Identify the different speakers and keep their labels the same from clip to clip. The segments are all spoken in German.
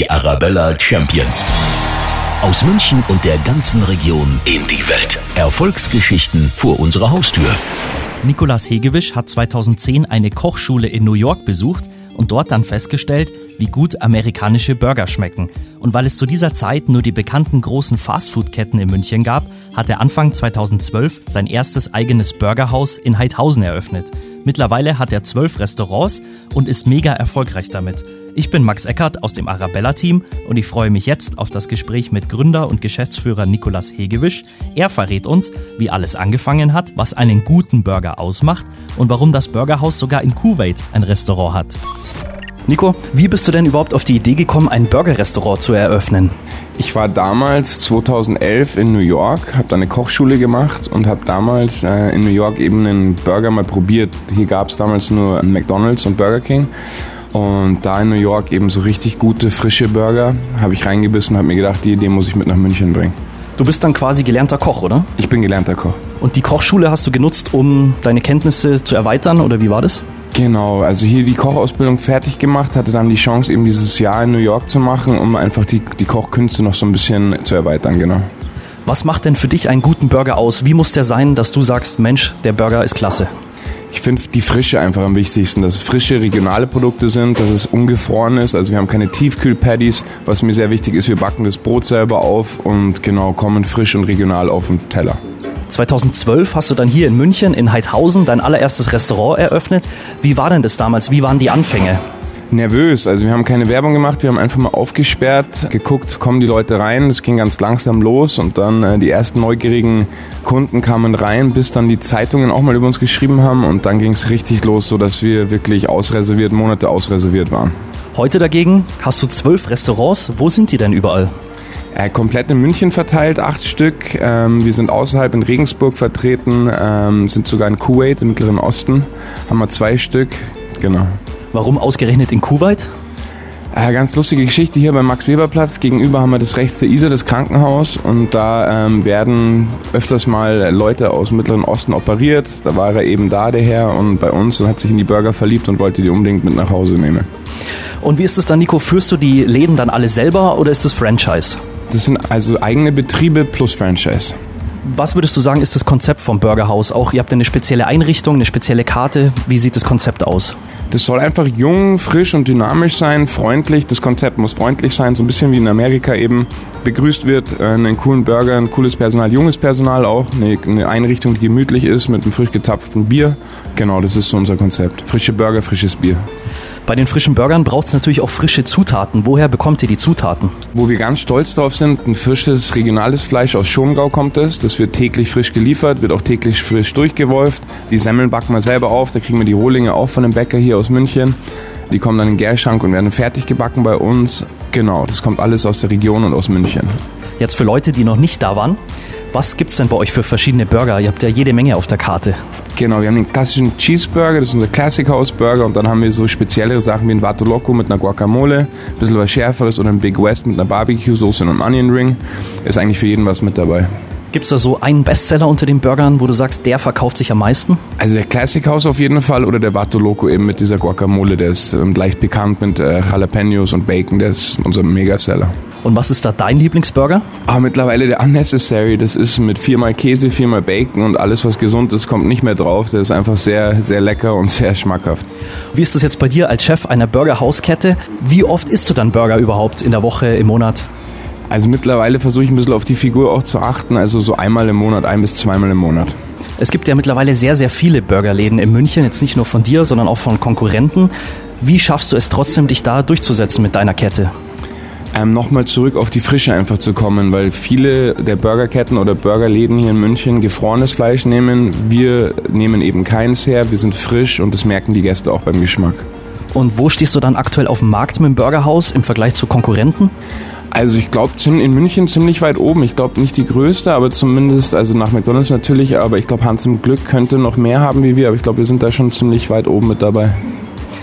Speaker 1: Die Arabella Champions. Aus München und der ganzen Region in die Welt. Erfolgsgeschichten vor unserer Haustür.
Speaker 2: Nikolas Hegewisch hat 2010 eine Kochschule in New York besucht und dort dann festgestellt, wie gut amerikanische Burger schmecken. Und weil es zu dieser Zeit nur die bekannten großen Fastfood-Ketten in München gab, hat er Anfang 2012 sein erstes eigenes Burgerhaus in Heidhausen eröffnet. Mittlerweile hat er zwölf Restaurants und ist mega erfolgreich damit. Ich bin Max Eckert aus dem Arabella-Team und ich freue mich jetzt auf das Gespräch mit Gründer und Geschäftsführer Nikolas Hegewisch. Er verrät uns, wie alles angefangen hat, was einen guten Burger ausmacht und warum das Burgerhaus sogar in Kuwait ein Restaurant hat. Nico, wie bist du denn überhaupt auf die Idee gekommen, ein Burgerrestaurant zu eröffnen?
Speaker 3: Ich war damals 2011 in New York, habe da eine Kochschule gemacht und habe damals äh, in New York eben einen Burger mal probiert. Hier gab es damals nur McDonald's und Burger King. Und da in New York eben so richtig gute, frische Burger, habe ich reingebissen und habe mir gedacht, die Idee muss ich mit nach München bringen.
Speaker 2: Du bist dann quasi gelernter Koch, oder?
Speaker 3: Ich bin gelernter Koch.
Speaker 2: Und die Kochschule hast du genutzt, um deine Kenntnisse zu erweitern, oder wie war das?
Speaker 3: Genau, also hier die Kochausbildung fertig gemacht, hatte dann die Chance, eben dieses Jahr in New York zu machen, um einfach die, die Kochkünste noch so ein bisschen zu erweitern, genau.
Speaker 2: Was macht denn für dich einen guten Burger aus? Wie muss der sein, dass du sagst, Mensch, der Burger ist klasse?
Speaker 3: Ich finde die Frische einfach am wichtigsten, dass es frische regionale Produkte sind, dass es ungefroren ist. Also wir haben keine Tiefkühlpaddies. Was mir sehr wichtig ist, wir backen das Brot selber auf und genau kommen frisch und regional auf den Teller.
Speaker 2: 2012 hast du dann hier in München in Heidhausen dein allererstes Restaurant eröffnet. Wie war denn das damals? Wie waren die Anfänge?
Speaker 3: Nervös. Also wir haben keine Werbung gemacht, wir haben einfach mal aufgesperrt, geguckt, kommen die Leute rein. Es ging ganz langsam los und dann äh, die ersten neugierigen Kunden kamen rein, bis dann die Zeitungen auch mal über uns geschrieben haben und dann ging es richtig los, so dass wir wirklich ausreserviert, Monate ausreserviert waren.
Speaker 2: Heute dagegen hast du zwölf Restaurants. Wo sind die denn überall?
Speaker 3: Äh, komplett in München verteilt, acht Stück. Ähm, wir sind außerhalb in Regensburg vertreten, ähm, sind sogar in Kuwait im Mittleren Osten, haben wir zwei Stück. Genau.
Speaker 2: Warum ausgerechnet in Kuwait?
Speaker 3: Äh, ganz lustige Geschichte hier beim Max-Weber-Platz. Gegenüber haben wir das rechts der Isar, das Krankenhaus. Und da ähm, werden öfters mal Leute aus dem Mittleren Osten operiert. Da war er eben da, der Herr, und bei uns und hat sich in die Burger verliebt und wollte die unbedingt mit nach Hause nehmen.
Speaker 2: Und wie ist es dann, Nico? Führst du die Läden dann alle selber oder ist das Franchise?
Speaker 3: Das sind also eigene Betriebe plus Franchise.
Speaker 2: Was würdest du sagen, ist das Konzept vom Burgerhaus? Auch ihr habt eine spezielle Einrichtung, eine spezielle Karte. Wie sieht das Konzept aus?
Speaker 3: Das soll einfach jung, frisch und dynamisch sein, freundlich. Das Konzept muss freundlich sein, so ein bisschen wie in Amerika eben begrüßt wird. Äh, einen coolen Burger, ein cooles Personal, junges Personal auch. Eine, Einrichtung, die gemütlich ist mit einem frisch gezapften Bier. Genau, das ist so unser Konzept. Frische Burger, frisches Bier.
Speaker 2: Bei den frischen Burgern braucht es natürlich auch frische Zutaten. Woher bekommt ihr die Zutaten?
Speaker 3: Wo wir ganz stolz drauf sind, ein frisches regionales Fleisch aus Schongau kommt es. Das wird täglich frisch geliefert, wird auch täglich frisch durchgewolft. Die Semmeln backen wir selber auf, da kriegen wir die Rohlinge auch von dem Bäcker hier aus München. Die kommen dann in den Gärschank und werden fertig gebacken bei uns. Genau, das kommt alles aus der Region und aus München.
Speaker 2: Jetzt für Leute, die noch nicht da waren, was gibt es denn bei euch für verschiedene Burger? Ihr habt ja jede Menge auf der Karte.
Speaker 3: Genau, wir haben den klassischen Cheeseburger, das ist unser Classic House Burger und dann haben wir so speziellere Sachen wie ein Vato Loco mit einer Guacamole, ein bisschen was Schärferes oder ein Big West mit einer Barbecue-Soße und einem Onion Ring. Ist eigentlich für jeden was mit dabei.
Speaker 2: Gibt es da so einen Bestseller unter den Burgern, wo du sagst, der verkauft sich am meisten?
Speaker 3: Also der Classic House auf jeden Fall oder der Vato Loco eben mit dieser Guacamole, der ist ähm, leicht bekannt mit äh, Jalapenos und Bacon, der ist unser Megaseller.
Speaker 2: Und was ist da dein Lieblingsburger?
Speaker 3: Ah, mittlerweile der Unnecessary. Das ist mit viermal Käse, viermal Bacon und alles, was gesund ist, kommt nicht mehr drauf. Der ist einfach sehr, sehr lecker und sehr schmackhaft.
Speaker 2: Wie ist das jetzt bei dir als Chef einer Burgerhauskette? Wie oft isst du dann Burger überhaupt in der Woche, im Monat?
Speaker 3: Also mittlerweile versuche ich ein bisschen auf die Figur auch zu achten. Also so einmal im Monat, ein bis zweimal im Monat.
Speaker 2: Es gibt ja mittlerweile sehr, sehr viele Burgerläden in München. Jetzt nicht nur von dir, sondern auch von Konkurrenten. Wie schaffst du es trotzdem, dich da durchzusetzen mit deiner Kette?
Speaker 3: Ähm, nochmal zurück auf die Frische einfach zu kommen, weil viele der Burgerketten oder Burgerläden hier in München gefrorenes Fleisch nehmen. Wir nehmen eben keins her, wir sind frisch und das merken die Gäste auch beim Geschmack.
Speaker 2: Und wo stehst du dann aktuell auf dem Markt mit dem Burgerhaus im Vergleich zu Konkurrenten?
Speaker 3: Also ich glaube in München ziemlich weit oben. Ich glaube nicht die größte, aber zumindest, also nach McDonalds natürlich, aber ich glaube Hans im Glück könnte noch mehr haben wie wir, aber ich glaube wir sind da schon ziemlich weit oben mit dabei.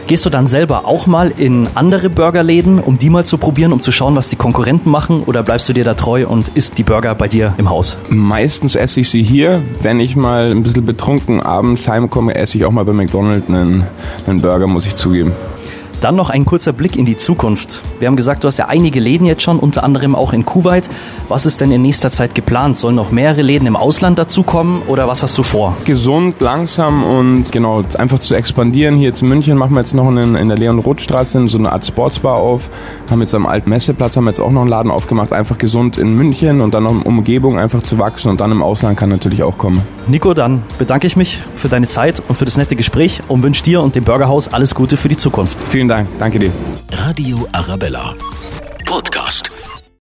Speaker 2: Gehst du dann selber auch mal in andere Burgerläden, um die mal zu probieren, um zu schauen, was die Konkurrenten machen? Oder bleibst du dir da treu und isst die Burger bei dir im Haus?
Speaker 3: Meistens esse ich sie hier. Wenn ich mal ein bisschen betrunken abends heimkomme, esse ich auch mal bei McDonald's einen, einen Burger, muss ich zugeben.
Speaker 2: Dann noch ein kurzer Blick in die Zukunft. Wir haben gesagt, du hast ja einige Läden jetzt schon, unter anderem auch in Kuwait. Was ist denn in nächster Zeit geplant? Sollen noch mehrere Läden im Ausland dazukommen oder was hast du vor?
Speaker 3: Gesund, langsam und genau, einfach zu expandieren. Hier jetzt in München machen wir jetzt noch einen, in der Leon-Roth-Straße so eine Art Sportsbar auf. Haben jetzt am alten Messeplatz haben wir jetzt auch noch einen Laden aufgemacht. Einfach gesund in München und dann noch in Umgebung einfach zu wachsen und dann im Ausland kann natürlich auch kommen.
Speaker 2: Nico, dann bedanke ich mich für deine Zeit und für das nette Gespräch und wünsche dir und dem Burgerhaus alles Gute für die Zukunft.
Speaker 3: Vielen Dank. Danke dir.
Speaker 1: Radio Arabella. Podcast.